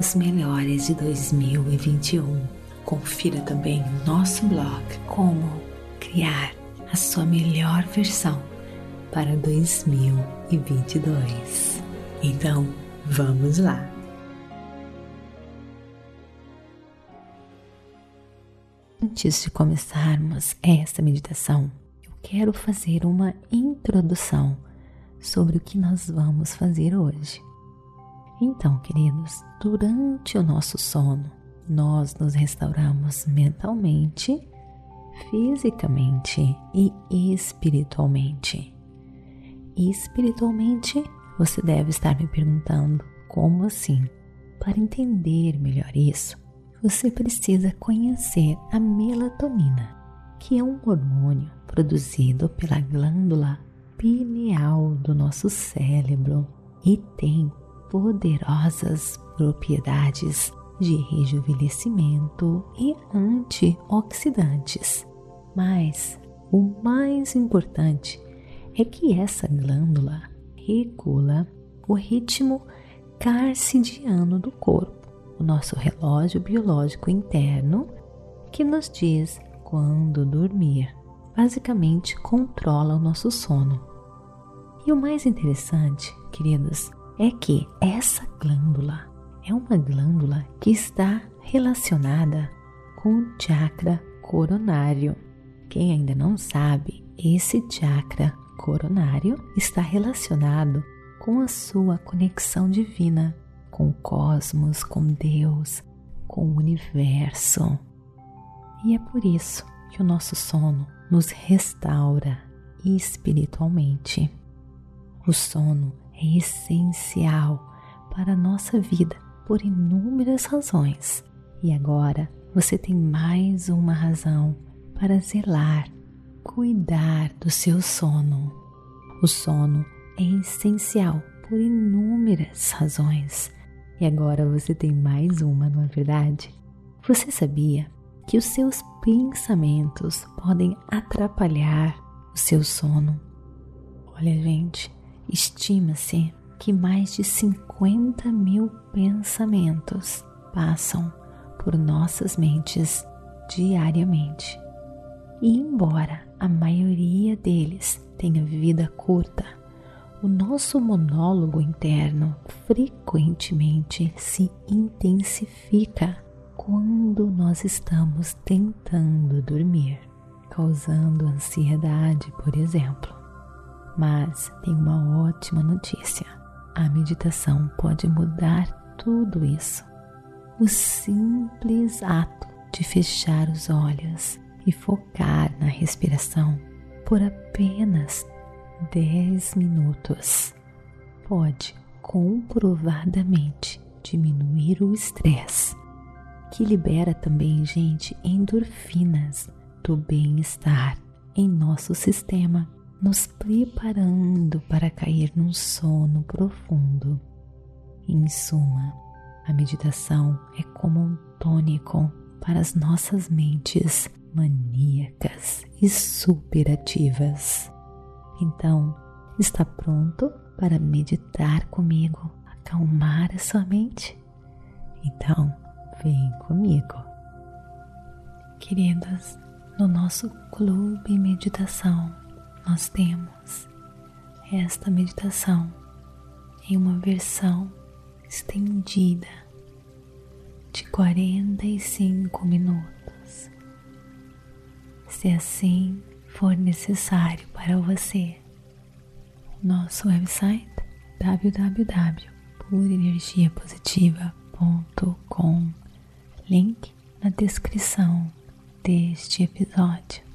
os melhores de 2021. Confira também nosso blog Como Criar a Sua Melhor Versão para 2022. Então, vamos lá! Antes de começarmos esta meditação, eu quero fazer uma introdução sobre o que nós vamos fazer hoje. Então, queridos, durante o nosso sono, nós nos restauramos mentalmente, fisicamente e espiritualmente. espiritualmente, você deve estar me perguntando como assim? Para entender melhor isso, você precisa conhecer a melatonina, que é um hormônio produzido pela glândula pineal do nosso cérebro e tem poderosas propriedades de rejuvenescimento e antioxidantes. Mas o mais importante é que essa glândula regula o ritmo carcidiano do corpo, o nosso relógio biológico interno que nos diz quando dormir. Basicamente controla o nosso sono. E o mais interessante, queridos, é que essa glândula é uma glândula que está relacionada com o chakra coronário. Quem ainda não sabe, esse chakra coronário está relacionado com a sua conexão divina com o cosmos, com Deus, com o universo. E é por isso que o nosso sono nos restaura espiritualmente. O sono é essencial para a nossa vida por inúmeras razões. E agora você tem mais uma razão para zelar, cuidar do seu sono. O sono é essencial por inúmeras razões. E agora você tem mais uma, não é verdade? Você sabia que os seus pensamentos podem atrapalhar o seu sono? Olha, gente, Estima-se que mais de 50 mil pensamentos passam por nossas mentes diariamente. E embora a maioria deles tenha vida curta, o nosso monólogo interno frequentemente se intensifica quando nós estamos tentando dormir, causando ansiedade, por exemplo. Mas tem uma ótima notícia: a meditação pode mudar tudo isso. O simples ato de fechar os olhos e focar na respiração por apenas 10 minutos pode comprovadamente diminuir o estresse, que libera também, gente, endorfinas do bem-estar em nosso sistema nos preparando para cair num sono profundo. Em suma, a meditação é como um tônico para as nossas mentes maníacas e superativas. Então, está pronto para meditar comigo, acalmar a sua mente? Então, vem comigo. Queridas, no nosso clube meditação nós temos esta meditação em uma versão estendida, de 45 minutos, se assim for necessário para você. Nosso website www.purenergiapositiva.com link na descrição deste episódio.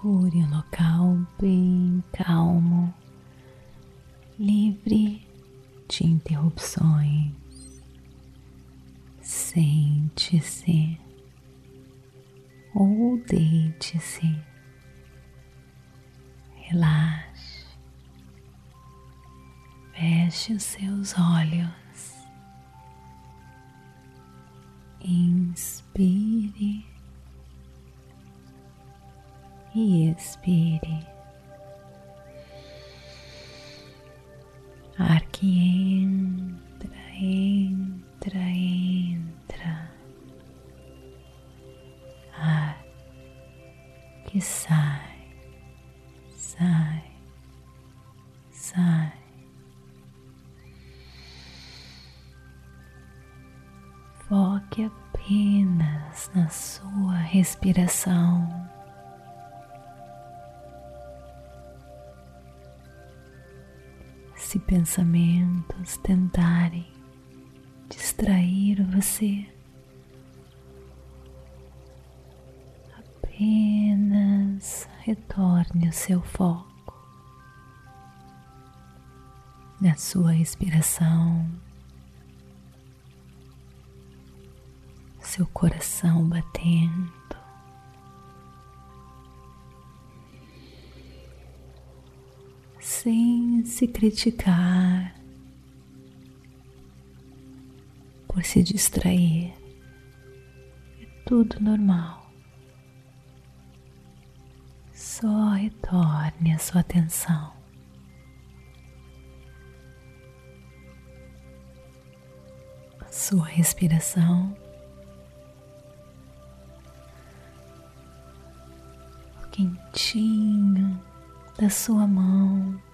Procure um local bem calmo, livre de interrupções. Sente-se ou deite-se. Relaxe. Feche os seus olhos. E expire. Ar que entra, entra, entra. Ar que sai, sai, sai. Foque apenas na sua respiração. Se pensamentos tentarem distrair você, apenas retorne o seu foco na sua respiração, seu coração batendo. Sem se criticar por se distrair. É tudo normal. Só retorne a sua atenção. A sua respiração. O quentinho da sua mão.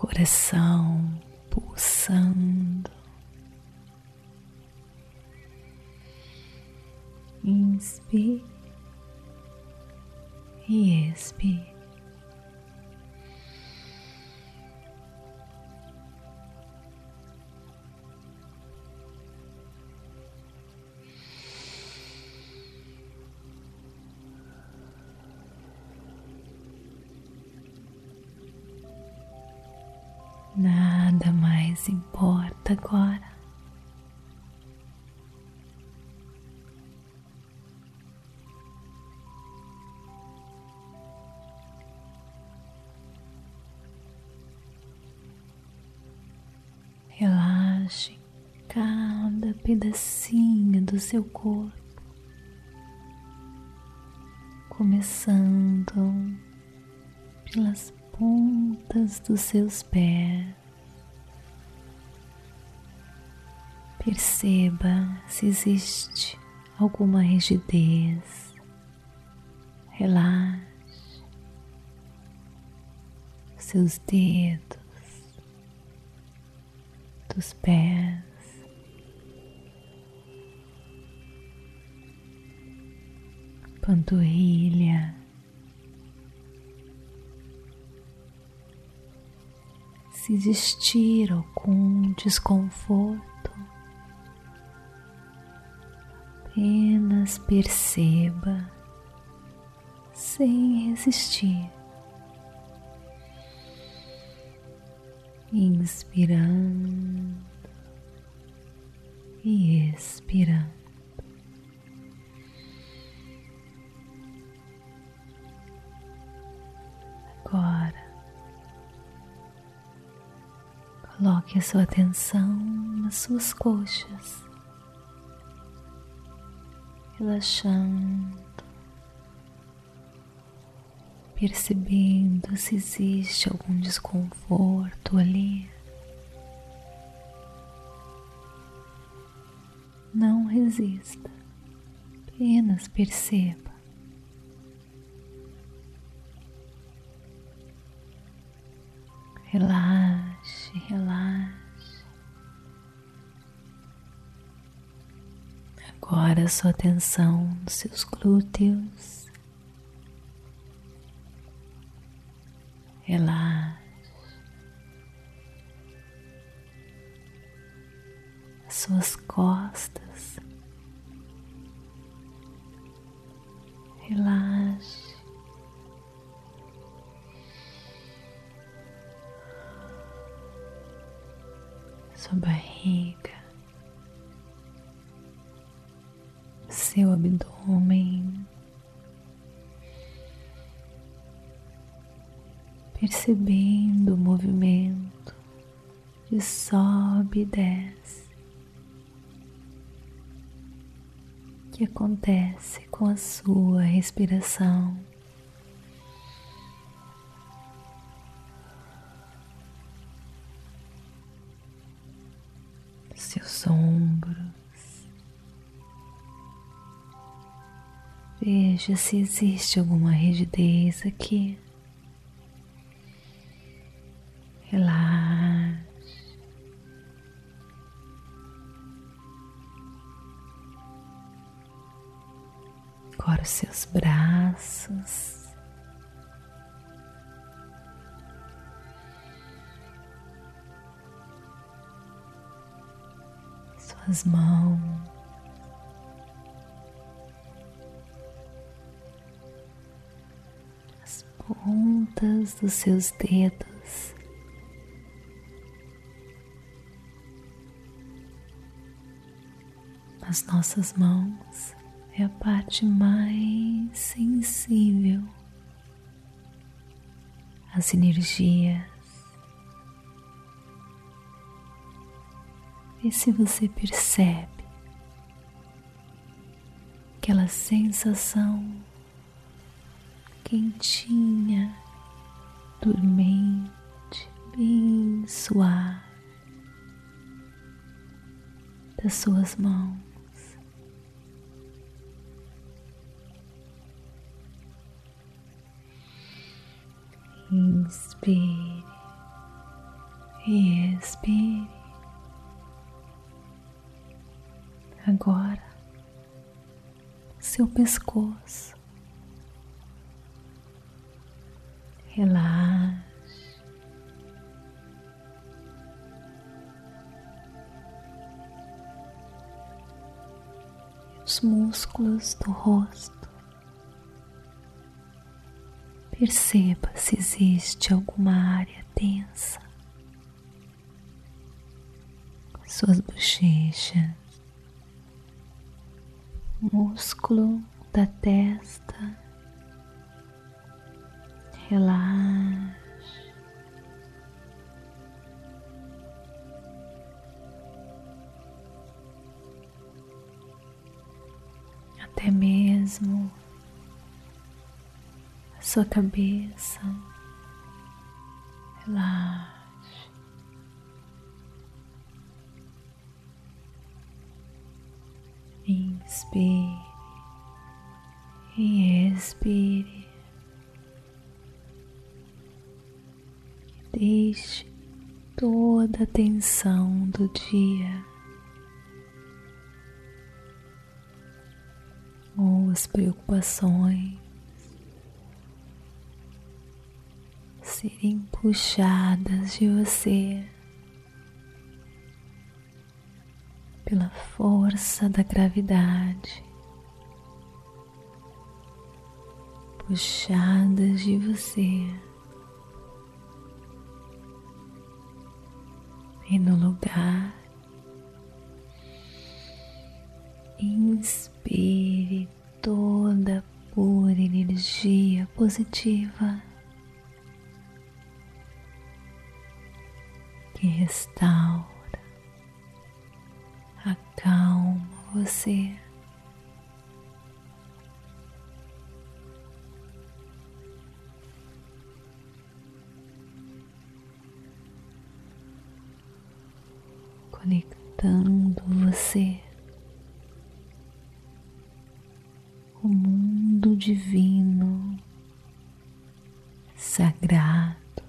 Coração pulsando. Inspire e expire. Nada mais importa agora. Relaxe cada pedacinho do seu corpo, começando dos seus pés. Perceba se existe alguma rigidez. Relaxe seus dedos dos pés. Panturrilha. Se existir algum desconforto, apenas perceba sem resistir. Inspirando e expirando. Agora Coloque a sua atenção nas suas coxas, relaxando, percebendo se existe algum desconforto ali. Não resista, apenas perceba. Relaxe, relaxe. Agora sua atenção nos seus glúteos. Relaxe. suas costas. Relaxe. Sua barriga, seu abdômen, percebendo o movimento de sobe e desce. que acontece com a sua respiração. Veja se existe alguma rigidez aqui. Relaxa. Agora os seus braços. Suas mãos. Pontas dos seus dedos. As nossas mãos é a parte mais sensível às energias. E se você percebe aquela sensação quentinha, dormente, bem suave das suas mãos. Inspire e expire. Agora, seu pescoço. Relaxe. Os músculos do rosto. Perceba se existe alguma área tensa. Suas bochechas, músculo da testa, relaxe. Até mesmo sua cabeça, relaxe. Inspire e expire. Deixe toda a tensão do dia ou as preocupações serem puxadas de você pela força da gravidade, puxadas de você. E no lugar, inspire toda pura energia positiva que restaura, acalma você. Conectando você o mundo divino, sagrado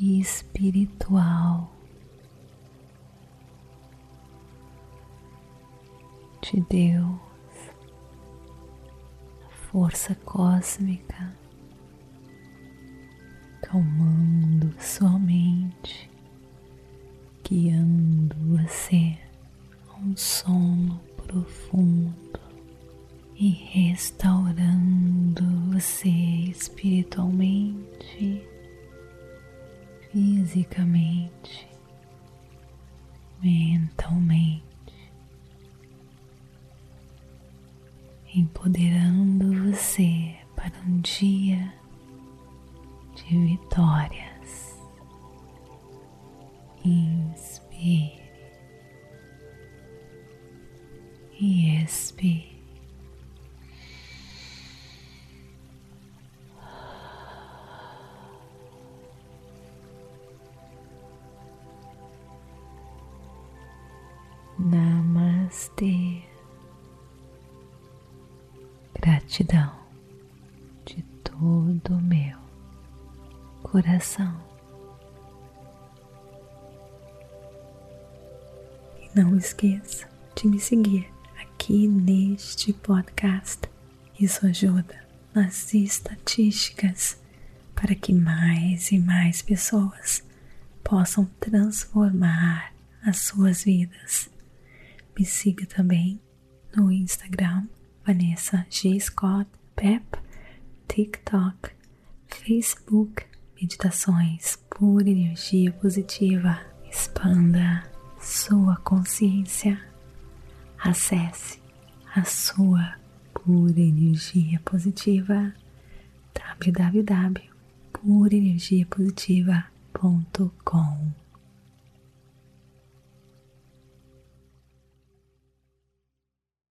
espiritual. De Deus, força cósmica, calmando sua mente, guiando você a um sono profundo e restaurando você espiritualmente, fisicamente, mentalmente. empoderando você para um dia de vitórias. Inspire e expire. Namastê. Gratidão de todo o meu coração. Não esqueça de me seguir aqui neste podcast. Isso ajuda nas estatísticas para que mais e mais pessoas possam transformar as suas vidas. Me siga também no Instagram Vanessa G. Scott Pep, TikTok, Facebook, meditações pura energia positiva. Expanda sua consciência. Acesse a sua pura energia positiva www.purenergiapositiva.com